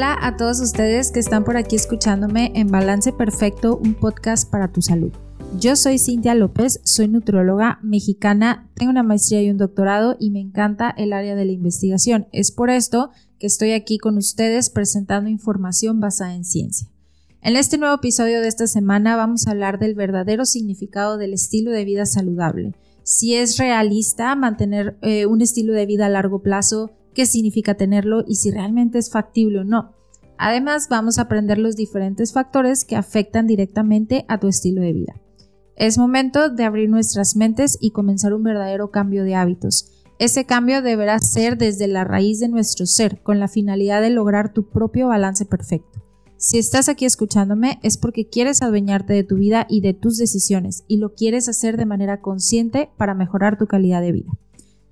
Hola a todos ustedes que están por aquí escuchándome en Balance Perfecto, un podcast para tu salud. Yo soy Cintia López, soy nutrióloga mexicana, tengo una maestría y un doctorado y me encanta el área de la investigación. Es por esto que estoy aquí con ustedes presentando información basada en ciencia. En este nuevo episodio de esta semana vamos a hablar del verdadero significado del estilo de vida saludable. Si es realista mantener eh, un estilo de vida a largo plazo, qué significa tenerlo y si realmente es factible o no. Además, vamos a aprender los diferentes factores que afectan directamente a tu estilo de vida. Es momento de abrir nuestras mentes y comenzar un verdadero cambio de hábitos. Ese cambio deberá ser desde la raíz de nuestro ser, con la finalidad de lograr tu propio balance perfecto. Si estás aquí escuchándome es porque quieres adueñarte de tu vida y de tus decisiones y lo quieres hacer de manera consciente para mejorar tu calidad de vida.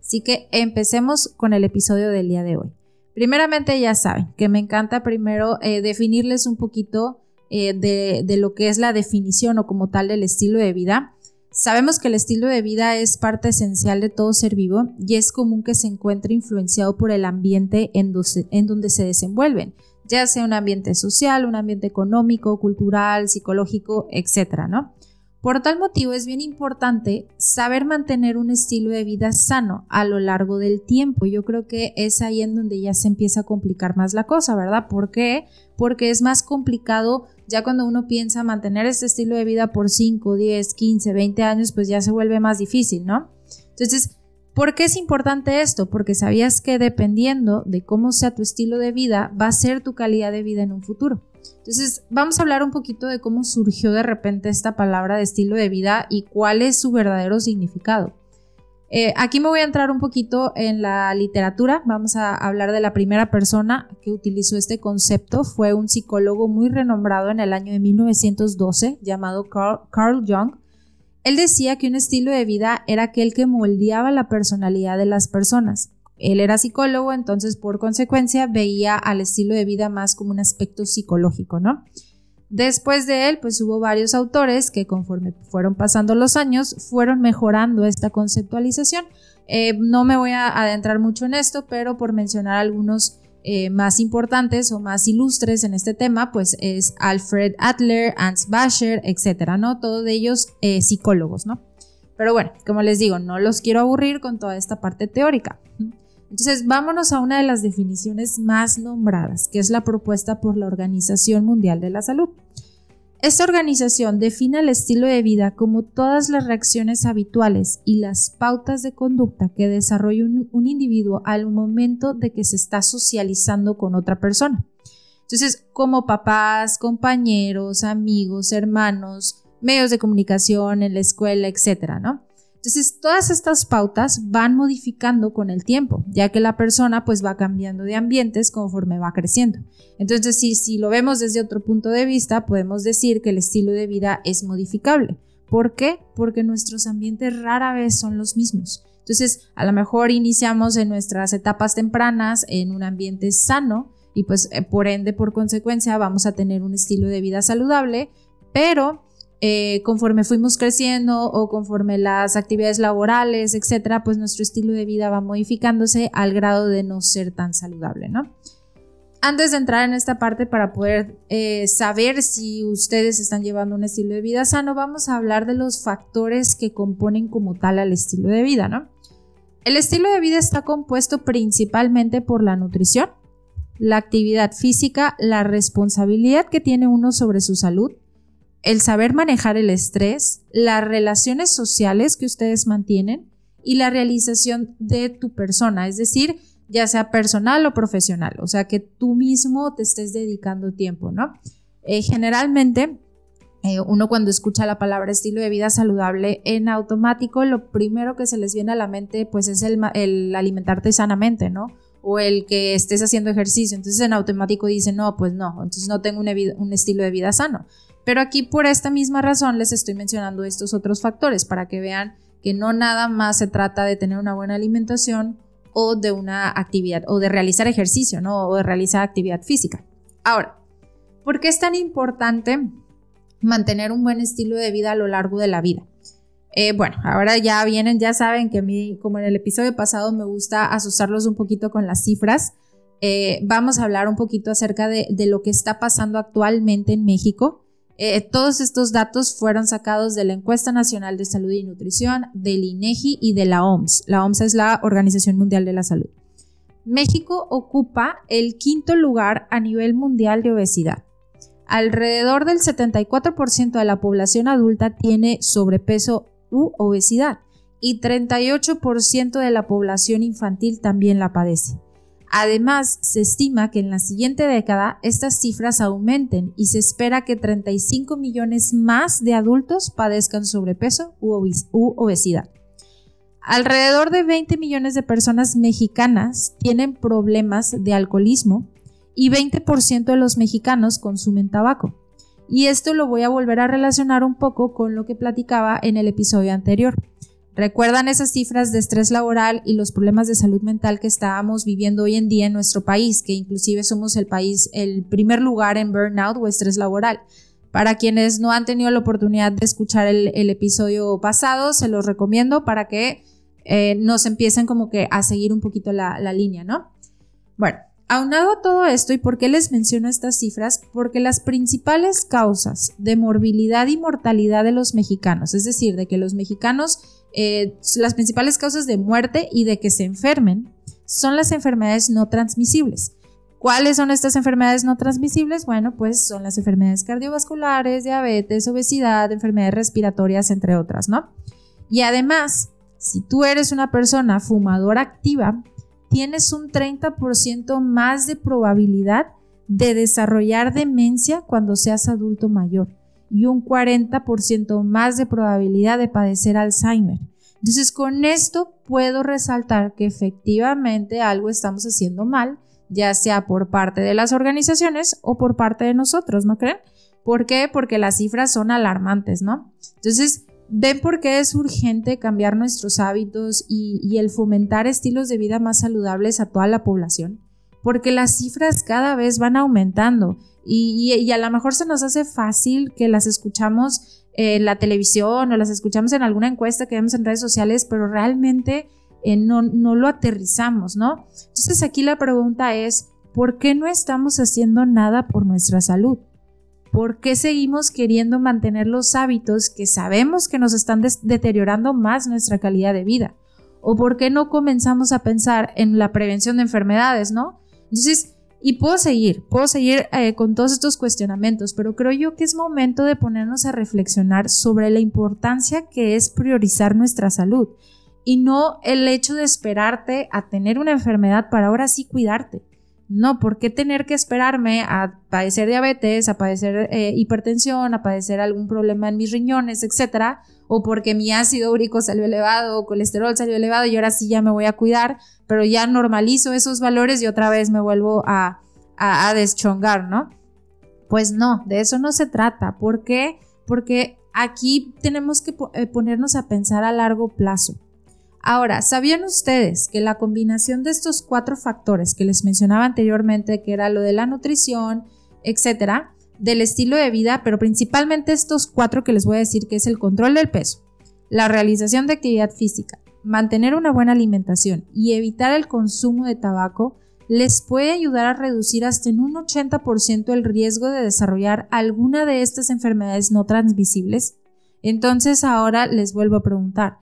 Así que empecemos con el episodio del día de hoy. Primeramente ya saben que me encanta primero eh, definirles un poquito eh, de, lo que es la definición o como tal del estilo de vida. Sabemos que el estilo de vida es parte esencial de todo ser vivo y es común que se encuentre influenciado por el ambiente en, en, donde se desenvuelven, ya sea un ambiente social, un ambiente económico, cultural, psicológico, etcétera, ¿no? Por tal motivo es bien importante saber mantener un estilo de vida sano a lo largo del tiempo. Yo creo que es ahí en donde ya se empieza a complicar más la cosa, ¿verdad? ¿Por qué? Porque es más complicado ya cuando uno piensa mantener este estilo de vida por 5, 10, 15, 20 años, pues ya se vuelve más difícil, ¿no? Entonces, ¿por qué es importante esto? Porque sabías que dependiendo de cómo sea tu estilo de vida, va a ser tu calidad de vida en un futuro. Entonces, vamos a hablar un poquito de cómo surgió de repente esta palabra de estilo de vida y cuál es su verdadero significado. Eh, aquí me voy a entrar un poquito en la literatura. Vamos a hablar de la primera persona que utilizó este concepto. Fue un psicólogo muy renombrado en el año de 1912 llamado Carl, Carl Jung. Él decía que un estilo de vida era aquel que moldeaba la personalidad de las personas. Él era psicólogo, entonces por consecuencia veía al estilo de vida más como un aspecto psicológico, ¿no? Después de él, pues hubo varios autores que conforme fueron pasando los años, fueron mejorando esta conceptualización. Eh, no me voy a adentrar mucho en esto, pero por mencionar algunos eh, más importantes o más ilustres en este tema, pues es Alfred Adler, Hans Bascher, etcétera, ¿no? Todos ellos eh, psicólogos, ¿no? Pero bueno, como les digo, no los quiero aburrir con toda esta parte teórica. Entonces, vámonos a una de las definiciones más nombradas, que es la propuesta por la Organización Mundial de la Salud. Esta organización define el estilo de vida como todas las reacciones habituales y las pautas de conducta que desarrolla un, individuo al momento de que se está socializando con otra persona. Entonces, como papás, compañeros, amigos, hermanos, medios de comunicación, en la escuela, etcétera, ¿no? Entonces, todas estas pautas van modificando con el tiempo, ya que la persona pues va cambiando de ambientes conforme va creciendo. Entonces, si, lo vemos desde otro punto de vista, podemos decir que el estilo de vida es modificable. ¿Por qué? Porque nuestros ambientes rara vez son los mismos. Entonces, a lo mejor iniciamos en nuestras etapas tempranas en un ambiente sano y pues eh, por ende, por consecuencia, vamos a tener un estilo de vida saludable, pero eh, conforme fuimos creciendo o conforme las actividades laborales, etcétera, pues nuestro estilo de vida va modificándose al grado de no ser tan saludable, ¿no? Antes de entrar en esta parte para poder eh, saber si ustedes están llevando un estilo de vida sano, vamos a hablar de los factores que componen como tal al estilo de vida, ¿no? El estilo de vida está compuesto principalmente por la nutrición, la actividad física, la responsabilidad que tiene uno sobre su salud, el saber manejar el estrés, las relaciones sociales que ustedes mantienen y la realización de tu persona, es decir, ya sea personal o profesional, o sea, que tú mismo te estés dedicando tiempo, ¿no? Eh, generalmente, eh, uno cuando escucha la palabra estilo de vida saludable, en automático lo primero que se les viene a la mente, pues es el, alimentarte sanamente, ¿no? o el que estés haciendo ejercicio. Entonces en automático dicen, no, pues no, entonces no tengo un estilo de vida sano. Pero aquí por esta misma razón les estoy mencionando estos otros factores para que vean que no nada más se trata de tener una buena alimentación o de una actividad o de realizar ejercicio, ¿no? O de realizar actividad física. Ahora, ¿por qué es tan importante mantener un buen estilo de vida a lo largo de la vida? Eh, bueno, ahora ya vienen, ya saben que a mí, como en el episodio pasado, me gusta asustarlos un poquito con las cifras. eh, vamos a hablar un poquito acerca de, lo que está pasando actualmente en México. Eh, todos estos datos fueron sacados de la Encuesta Nacional de Salud y Nutrición, del INEGI y de la OMS. La OMS es la Organización Mundial de la Salud. México ocupa el quinto lugar a nivel mundial de obesidad. Alrededor del 74% de la población adulta tiene sobrepeso u obesidad y 38% de la población infantil también la padece. Además, se estima que en la siguiente década estas cifras aumenten y se espera que 35 millones más de adultos padezcan sobrepeso u, obesidad. Alrededor de 20 millones de personas mexicanas tienen problemas de alcoholismo y 20% de los mexicanos consumen tabaco. Y esto lo voy a volver a relacionar un poco con lo que platicaba en el episodio anterior. ¿Recuerdan esas cifras de estrés laboral y los problemas de salud mental que estábamos viviendo hoy en día en nuestro país, que inclusive somos el país, el primer lugar en burnout o estrés laboral? Para quienes no han tenido la oportunidad de escuchar el, episodio pasado, se los recomiendo para que eh, nos empiecen como que a seguir un poquito la, la línea, ¿no? Bueno, Aunado a todo esto, ¿y por qué les menciono estas cifras? Porque las principales causas de morbilidad y mortalidad de los mexicanos, es decir, de que los mexicanos, eh, las principales causas de muerte y de que se enfermen, son las enfermedades no transmisibles. ¿Cuáles son estas enfermedades no transmisibles? Bueno, pues son las enfermedades cardiovasculares, diabetes, obesidad, enfermedades respiratorias, entre otras, ¿no? Y además, si tú eres una persona fumadora activa, tienes un 30% más de probabilidad de desarrollar demencia cuando seas adulto mayor y un 40% más de probabilidad de padecer Alzheimer. Entonces, con esto puedo resaltar que efectivamente algo estamos haciendo mal, ya sea por parte de las organizaciones o por parte de nosotros, ¿no creen? ¿Por qué? Porque las cifras son alarmantes, ¿no? Entonces, ¿Ven por qué es urgente cambiar nuestros hábitos y, el fomentar estilos de vida más saludables a toda la población? Porque las cifras cada vez van aumentando y, a lo mejor se nos hace fácil que las escuchamos en la televisión o las escuchamos en alguna encuesta que vemos en redes sociales, pero realmente eh, no, no lo aterrizamos, ¿no? Entonces aquí la pregunta es, ¿por qué no estamos haciendo nada por nuestra salud? ¿Por qué seguimos queriendo mantener los hábitos que sabemos que nos están deteriorando más nuestra calidad de vida? ¿O por qué no comenzamos a pensar en la prevención de enfermedades, no? Entonces, y puedo seguir, puedo seguir eh, con todos estos cuestionamientos, pero creo yo que es momento de ponernos a reflexionar sobre la importancia que es priorizar nuestra salud y no el hecho de esperarte a tener una enfermedad para ahora sí cuidarte. No, ¿por qué tener que esperarme a padecer diabetes, a padecer eh, hipertensión, a padecer algún problema en mis riñones, etcétera? O porque mi ácido úrico salió elevado o colesterol salió elevado y ahora sí ya me voy a cuidar, pero ya normalizo esos valores y otra vez me vuelvo a, a, deschongar, ¿no? Pues no, de eso no se trata. ¿Por qué? Porque aquí tenemos que eh, ponernos a pensar a largo plazo. Ahora, ¿sabían ustedes que la combinación de estos cuatro factores que les mencionaba anteriormente, que era lo de la nutrición, etcétera, del estilo de vida, pero principalmente estos cuatro que les voy a decir, que es el control del peso, la realización de actividad física, mantener una buena alimentación y evitar el consumo de tabaco, les puede ayudar a reducir hasta en un 80% el riesgo de desarrollar alguna de estas enfermedades no transmisibles? Entonces ahora les vuelvo a preguntar,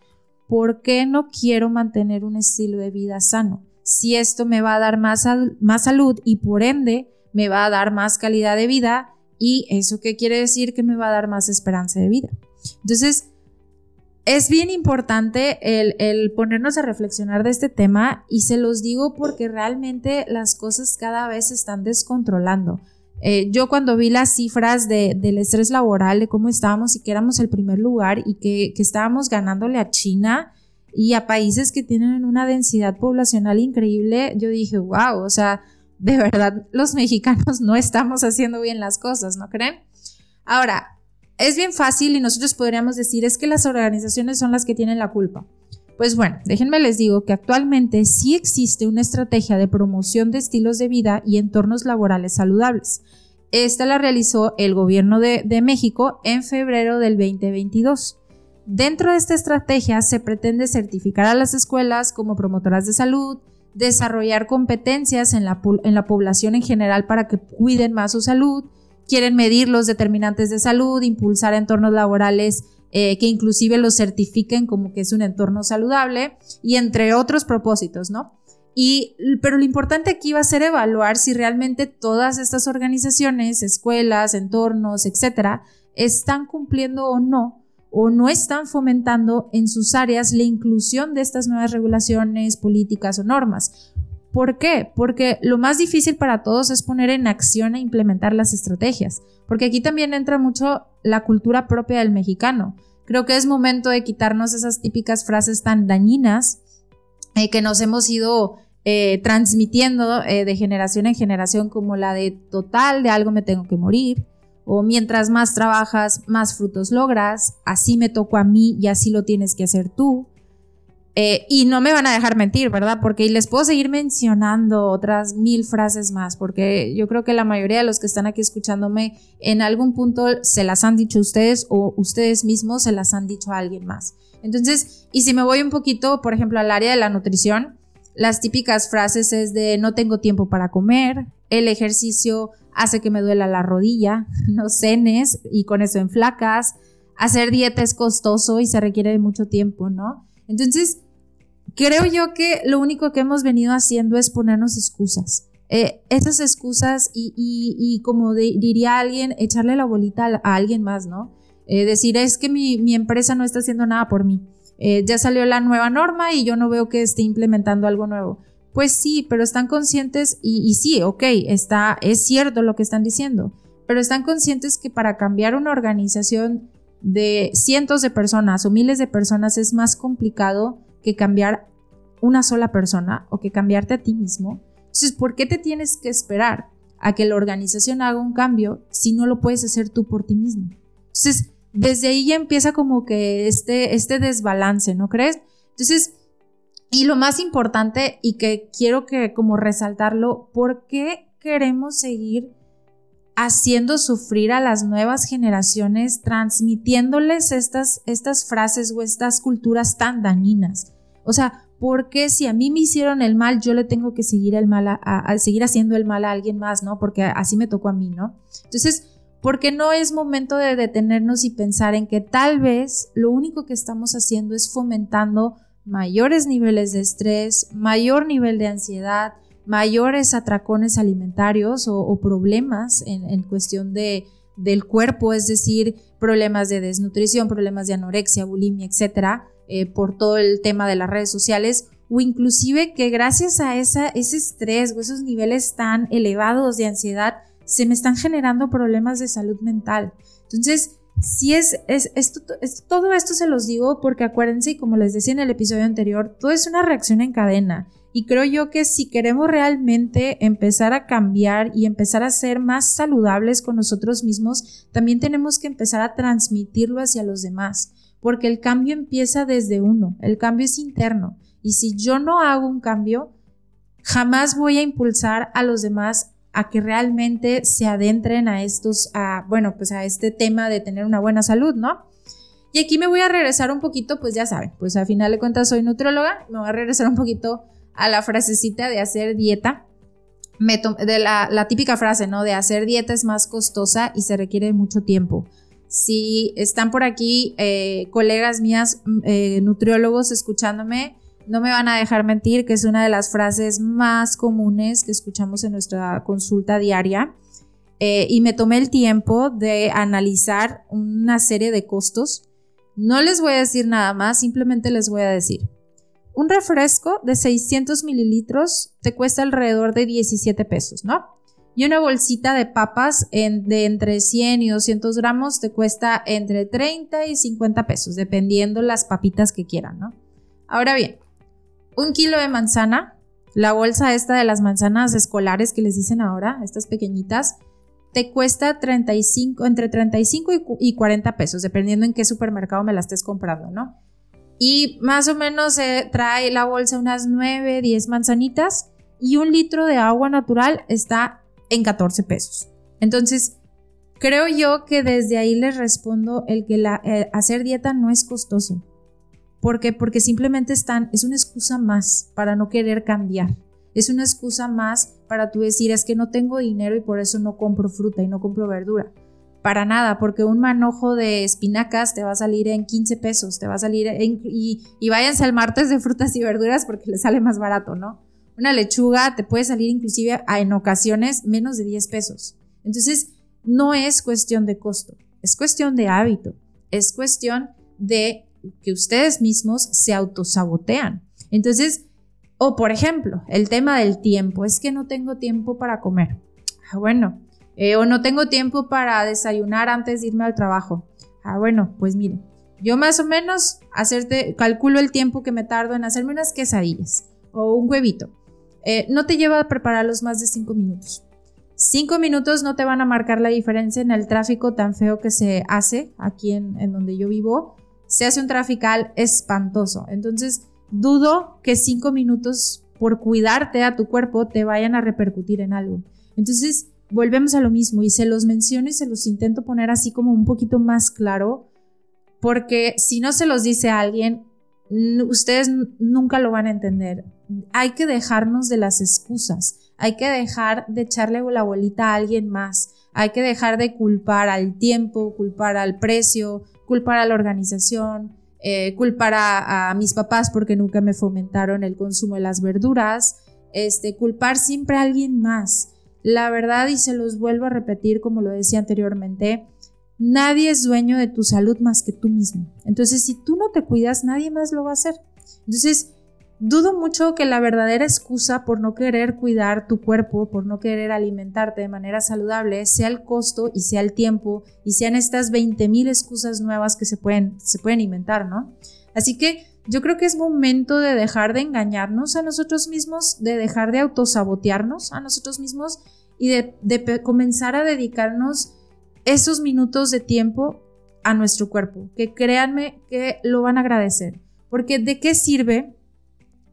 ¿por qué no quiero mantener un estilo de vida sano? Si esto me va a dar más, más salud y por ende me va a dar más calidad de vida y eso qué quiere decir que me va a dar más esperanza de vida. Entonces, es bien importante el, el, ponernos a reflexionar de este tema y se los digo porque realmente las cosas cada vez se están descontrolando. Eh, yo cuando vi las cifras del estrés laboral, de cómo estábamos y que éramos el primer lugar y que, estábamos ganándole a China y a países que tienen una densidad poblacional increíble, yo dije, wow, o sea, de verdad los mexicanos no estamos haciendo bien las cosas, ¿no creen? Ahora, es bien fácil y nosotros podríamos decir es que las organizaciones son las que tienen la culpa. Pues bueno, déjenme les digo que actualmente sí existe una estrategia de promoción de estilos de vida y entornos laborales saludables. Esta la realizó el gobierno de, México en febrero del 2022. Dentro de esta estrategia se pretende certificar a las escuelas como promotoras de salud, desarrollar competencias en la, en la población en general para que cuiden más su salud, quieren medir los determinantes de salud, impulsar entornos laborales eh, que inclusive los certifiquen como que es un entorno saludable y entre otros propósitos, ¿no? Y, pero lo importante aquí va a ser evaluar si realmente todas estas organizaciones, escuelas, entornos, etcétera, están cumpliendo o no o no están fomentando en sus áreas la inclusión de estas nuevas regulaciones, políticas o normas. ¿Por qué? Porque lo más difícil para todos es poner en acción e implementar las estrategias, porque aquí también entra mucho la cultura propia del mexicano. Creo que es momento de quitarnos esas típicas frases tan dañinas eh, que nos hemos ido eh, transmitiendo eh, de generación en generación, como la de total, de algo me tengo que morir, o mientras más trabajas, más frutos logras, así me tocó a mí y así lo tienes que hacer tú. Eh, y no me van a dejar mentir, ¿verdad? Porque les puedo seguir mencionando otras mil frases más, porque yo creo que la mayoría de los que están aquí escuchándome en algún punto se las han dicho ustedes o ustedes mismos se las han dicho a alguien más. Entonces, y si me voy un poquito, por ejemplo, al área de la nutrición, las típicas frases es de no tengo tiempo para comer, el ejercicio hace que me duela la rodilla, no cenes y con eso en flacas, hacer dieta es costoso y se requiere de mucho tiempo, ¿no? Entonces, creo yo que lo único que hemos venido haciendo es ponernos excusas. Eh, esas excusas y, como diría alguien, echarle la bolita a, alguien más, ¿no? Eh, decir, es que mi, empresa no está haciendo nada por mí. Eh, ya salió la nueva norma y yo no veo que esté implementando algo nuevo. Pues sí, pero están conscientes y, sí, ok, está, es cierto lo que están diciendo, pero están conscientes que para cambiar una organización de cientos de personas o miles de personas es más complicado que cambiar una sola persona o que cambiarte a ti mismo. Entonces, ¿por qué te tienes que esperar a que la organización haga un cambio si no lo puedes hacer tú por ti mismo? Entonces, desde ahí ya empieza como que este, este desbalance, ¿no crees? Entonces, y lo más importante y que quiero que como resaltarlo, ¿por qué queremos seguir haciendo sufrir a las nuevas generaciones, transmitiéndoles estas, estas frases o estas culturas tan dañinas? O sea, ¿por qué si a mí me hicieron el mal, yo le tengo que seguir el mal a, seguir haciendo el mal a alguien más, ¿no? Porque así me tocó a mí, ¿no? Entonces, ¿por qué no es momento de detenernos y pensar en que tal vez lo único que estamos haciendo es fomentando mayores niveles de estrés, mayor nivel de ansiedad, mayores atracones alimentarios o, problemas en, cuestión de, del cuerpo, es decir, problemas de desnutrición, problemas de anorexia, bulimia, etcétera, eh, por todo el tema de las redes sociales, o inclusive que gracias a esa, ese estrés o esos niveles tan elevados de ansiedad, se me están generando problemas de salud mental. Entonces, si es, es, esto, todo esto se los digo porque acuérdense, y como les decía en el episodio anterior, todo es una reacción en cadena. Y creo yo que si queremos realmente empezar a cambiar y empezar a ser más saludables con nosotros mismos, también tenemos que empezar a transmitirlo hacia los demás, porque el cambio empieza desde uno, el cambio es interno. Y si yo no hago un cambio, jamás voy a impulsar a los demás a que realmente se adentren a estos, a, bueno, pues a este tema de tener una buena salud, ¿no? Y aquí me voy a regresar un poquito, pues ya saben, pues a final de cuentas soy nutrióloga, me voy a regresar un poquito a la frasecita de hacer dieta, de la, típica frase, ¿no? De hacer dieta es más costosa y se requiere mucho tiempo. Si están por aquí eh, colegas mías, mm, eh, nutriólogos escuchándome, no me van a dejar mentir que es una de las frases más comunes que escuchamos en nuestra consulta diaria. Eh, y me tomé el tiempo de analizar una serie de costos. No les voy a decir nada más, simplemente les voy a decir. Un refresco de 600 mililitros te cuesta alrededor de 17 pesos, ¿no? Y una bolsita de papas de entre 100 y 200 gramos te cuesta entre 30 y 50 pesos, dependiendo las papitas que quieran, ¿no? Ahora bien, un kilo de manzana, la bolsa esta de las manzanas escolares que les dicen ahora, estas pequeñitas, te cuesta 35, entre 35 y 40 pesos, dependiendo en qué supermercado me la estés comprando, ¿no? Y más o menos trae la bolsa unas 9, 10 manzanitas y un litro de agua natural está en 14 pesos. Entonces, creo yo que desde ahí les respondo el que eh, hacer dieta no es costoso. ¿Por qué? Porque simplemente están, es una excusa más para no querer cambiar. es una excusa más para tú decir es que no tengo dinero y por eso no compro fruta y no compro verdura. Para nada, porque un manojo de espinacas te va a salir en 15 pesos, te va a salir en, y, y váyanse al martes de frutas y verduras porque le sale más barato, ¿no? Una lechuga te puede salir inclusive en ocasiones menos de 10 pesos. Entonces, no es cuestión de costo, es cuestión de hábito, es cuestión de que ustedes mismos se autosabotean. Entonces, o por ejemplo, el tema del tiempo, es que no tengo tiempo para comer. Ah, bueno, eh, o no tengo tiempo para desayunar antes de irme al trabajo. Ah, bueno, pues mire, yo más o menos calculo el tiempo que me tardo en hacerme unas quesadillas o un huevito. Eh, no te lleva a prepararlos más de cinco minutos. Cinco minutos no te van a marcar la diferencia en el tráfico tan feo que se hace aquí en, en donde yo vivo. Se hace un trafical espantoso. Entonces, dudo que cinco minutos por cuidarte a tu cuerpo te vayan a repercutir en algo. Entonces, volvemos a lo mismo y se los menciono y se los intento poner así como un poquito más claro, porque si no se los dice a alguien, ustedes nunca lo van a entender. Hay que dejarnos de las excusas, hay que dejar de echarle la bolita a alguien más, hay que dejar de culpar al tiempo, culpar al precio, culpar a la organización, eh, culpar a, a, mis papás porque nunca me fomentaron el consumo de las verduras, este, culpar siempre a alguien más. La verdad, y se los vuelvo a repetir como lo decía anteriormente, nadie es dueño de tu salud más que tú mismo. Entonces, si tú no te cuidas, nadie más lo va a hacer. Entonces, dudo mucho que la verdadera excusa por no querer cuidar tu cuerpo, por no querer alimentarte de manera saludable, sea el costo y sea el tiempo y sean estas 20.000 excusas nuevas que se pueden, se pueden inventar, ¿no? Así que yo creo que es momento de dejar de engañarnos a nosotros mismos, de dejar de autosabotearnos a nosotros mismos y de, comenzar a dedicarnos esos minutos de tiempo a nuestro cuerpo, que créanme que lo van a agradecer, porque ¿de qué sirve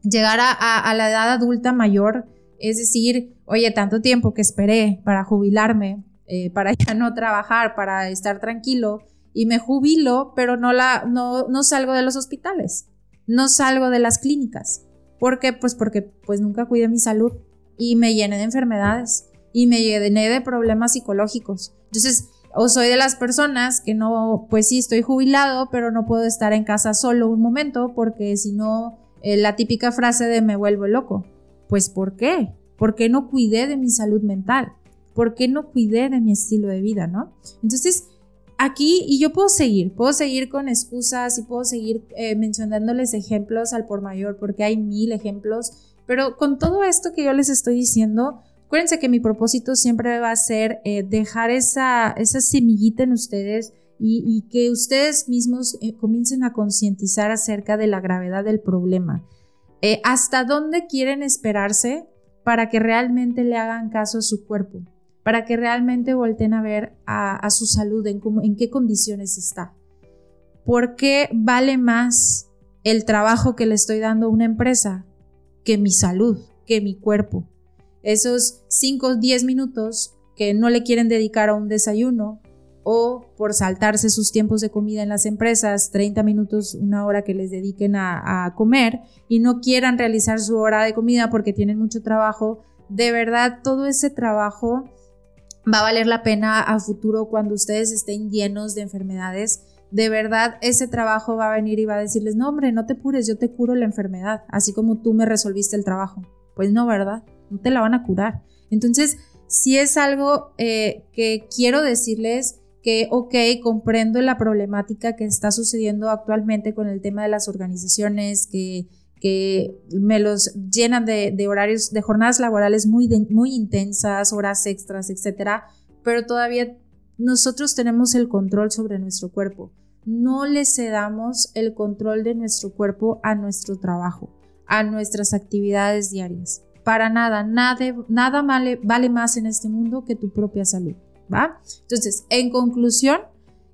llegar a, la edad adulta mayor? Es decir, oye, tanto tiempo que esperé para jubilarme, eh, para ya no trabajar, para estar tranquilo, y me jubilo, pero no, la, no, no salgo de los hospitales, no salgo de las clínicas. ¿Por qué? Pues porque pues nunca cuidé mi salud y me llené de enfermedades y me llené de problemas psicológicos. Entonces, o soy de las personas que no, pues sí, estoy jubilado, pero no puedo estar en casa solo un momento porque si no, eh, la típica frase de me vuelvo loco. Pues ¿por qué? ¿Por qué no cuidé de mi salud mental? ¿Por qué no cuidé de mi estilo de vida, no? Entonces, aquí, y yo puedo seguir, puedo seguir con excusas y puedo seguir eh, mencionándoles ejemplos al por mayor, porque hay mil ejemplos, pero con todo esto que yo les estoy diciendo, Acuérdense que mi propósito siempre va a ser eh, dejar esa, esa semillita en ustedes y, que ustedes mismos eh, comiencen a concientizar acerca de la gravedad del problema. Eh, ¿Hasta dónde quieren esperarse para que realmente le hagan caso a su cuerpo? Para que realmente volten a ver a, su salud, en, en qué condiciones está. ¿Por qué vale más el trabajo que le estoy dando a una empresa que mi salud, que mi cuerpo? esos 5 o 10 minutos que no le quieren dedicar a un desayuno o por saltarse sus tiempos de comida en las empresas, 30 minutos, una hora que les dediquen a, comer y no quieran realizar su hora de comida porque tienen mucho trabajo, de verdad todo ese trabajo va a valer la pena a futuro cuando ustedes estén llenos de enfermedades. De verdad, ese trabajo va a venir y va a decirles, no hombre, no te pures, yo te curo la enfermedad, así como tú me resolviste el trabajo. Pues no, ¿verdad? no te la van a curar. Entonces, si es algo eh, que quiero decirles que, ok, comprendo la problemática que está sucediendo actualmente con el tema de las organizaciones que, que me los llenan de, horarios, de jornadas laborales muy, muy intensas, horas extras, etcétera, pero todavía nosotros tenemos el control sobre nuestro cuerpo. No le cedamos el control de nuestro cuerpo a nuestro trabajo, a nuestras actividades diarias para nada, nada, nada vale, vale más en este mundo que tu propia salud, Entonces, en conclusión,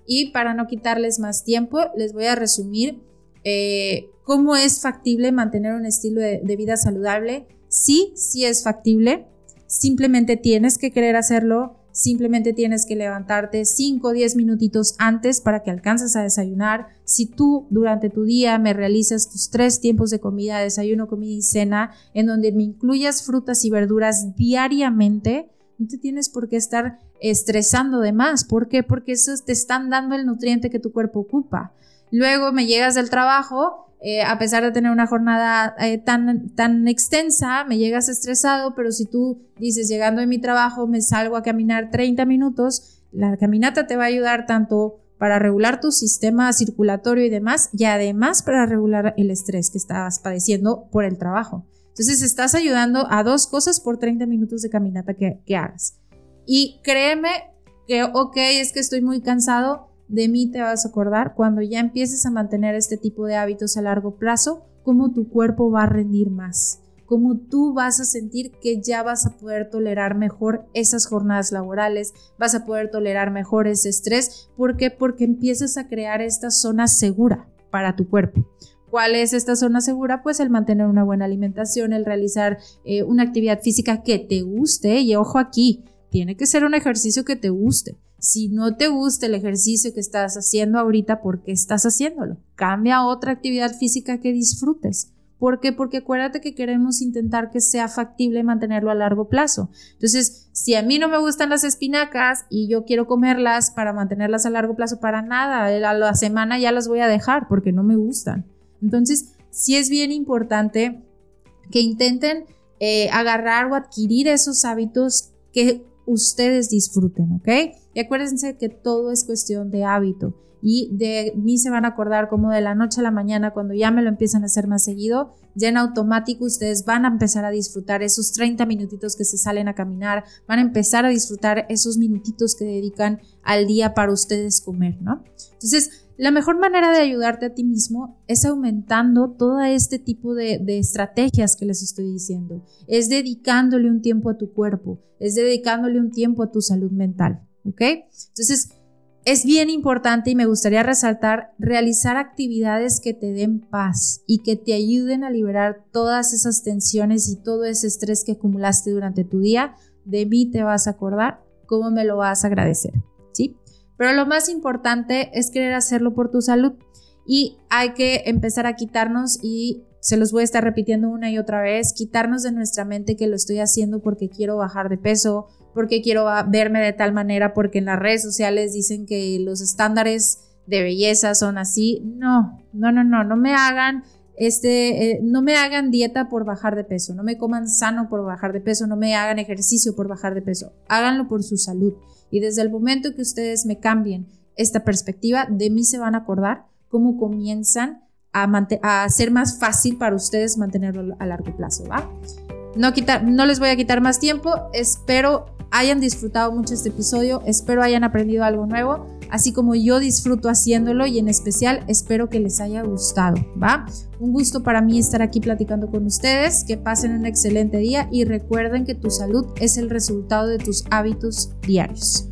y para no quitarles más tiempo, les voy a resumir eh, cómo es factible mantener un estilo de, de vida saludable. Sí, sí es factible, simplemente tienes que querer hacerlo, simplemente tienes que levantarte 5 o 10 minutitos antes para que alcances a desayunar. Si tú durante tu día me realizas tus tres tiempos de comida, desayuno, comida y cena, en donde me incluyas frutas y verduras diariamente, no te tienes por qué estar estresando de más. ¿Por qué? Porque eso te están dando el nutriente que tu cuerpo ocupa. Luego me llegas del trabajo, eh, a pesar de tener una jornada eh, tan, tan extensa, me llegas estresado, pero si tú dices, llegando de mi trabajo, me salgo a caminar 30 minutos, la caminata te va a ayudar tanto para regular tu sistema circulatorio y demás, y además para regular el estrés que estabas padeciendo por el trabajo. Entonces estás ayudando a dos cosas por 30 minutos de caminata que, hagas. Y créeme que, ok, es que estoy muy cansado, de mí te vas a acordar cuando ya empieces a mantener este tipo de hábitos a largo plazo, cómo tu cuerpo va a rendir más, cómo tú vas a sentir que ya vas a poder tolerar mejor esas jornadas laborales, vas a poder tolerar mejor ese estrés. ¿Por qué? Porque empiezas a crear esta zona segura para tu cuerpo. ¿Cuál es esta zona segura? Pues el mantener una buena alimentación, el realizar eh, una actividad física que te guste y ojo aquí, tiene que ser un ejercicio que te guste. Si no te gusta el ejercicio que estás haciendo ahorita, ¿por qué estás haciéndolo? Cambia a otra actividad física que disfrutes. ¿Por qué? Porque acuérdate que queremos intentar que sea factible mantenerlo a largo plazo. Entonces, si a mí no me gustan las espinacas y yo quiero comerlas para mantenerlas a largo plazo, para nada, a la semana ya las voy a dejar porque no me gustan. Entonces, sí es bien importante que intenten eh, agarrar o adquirir esos hábitos que ustedes disfruten, ¿ok? Y acuérdense que todo es cuestión de hábito y de mí se van a acordar como de la noche a la mañana cuando ya me lo empiezan a hacer más seguido, ya en automático ustedes van a empezar a disfrutar esos 30 minutitos que se salen a caminar, van a empezar a disfrutar esos minutitos que dedican al día para ustedes comer, ¿no? Entonces, la mejor manera de ayudarte a ti mismo es aumentando todo este tipo de, estrategias que les estoy diciendo. Es dedicándole un tiempo a tu cuerpo, es dedicándole un tiempo a tu salud mental. ¿Ok? Entonces, es bien importante y me gustaría resaltar realizar actividades que te den paz y que te ayuden a liberar todas esas tensiones y todo ese estrés que acumulaste durante tu día. De mí te vas a acordar, cómo me lo vas a agradecer. ¿Sí? Pero lo más importante es querer hacerlo por tu salud y hay que empezar a quitarnos y se los voy a estar repitiendo una y otra vez, quitarnos de nuestra mente que lo estoy haciendo porque quiero bajar de peso, porque quiero verme de tal manera, porque en las redes sociales dicen que los estándares de belleza son así. No, no, no, no, no me hagan este, eh, no me hagan dieta por bajar de peso, no me coman sano por bajar de peso, no me hagan ejercicio por bajar de peso, háganlo por su salud. Y desde el momento que ustedes me cambien esta perspectiva, de mí se van a acordar cómo comienzan a, a hacer más fácil para ustedes mantenerlo a largo plazo, ¿va? No, quitar, no les voy a quitar más tiempo, espero hayan disfrutado mucho este episodio, espero hayan aprendido algo nuevo, así como yo disfruto haciéndolo y en especial espero que les haya gustado, ¿va? Un gusto para mí estar aquí platicando con ustedes, que pasen un excelente día y recuerden que tu salud es el resultado de tus hábitos diarios.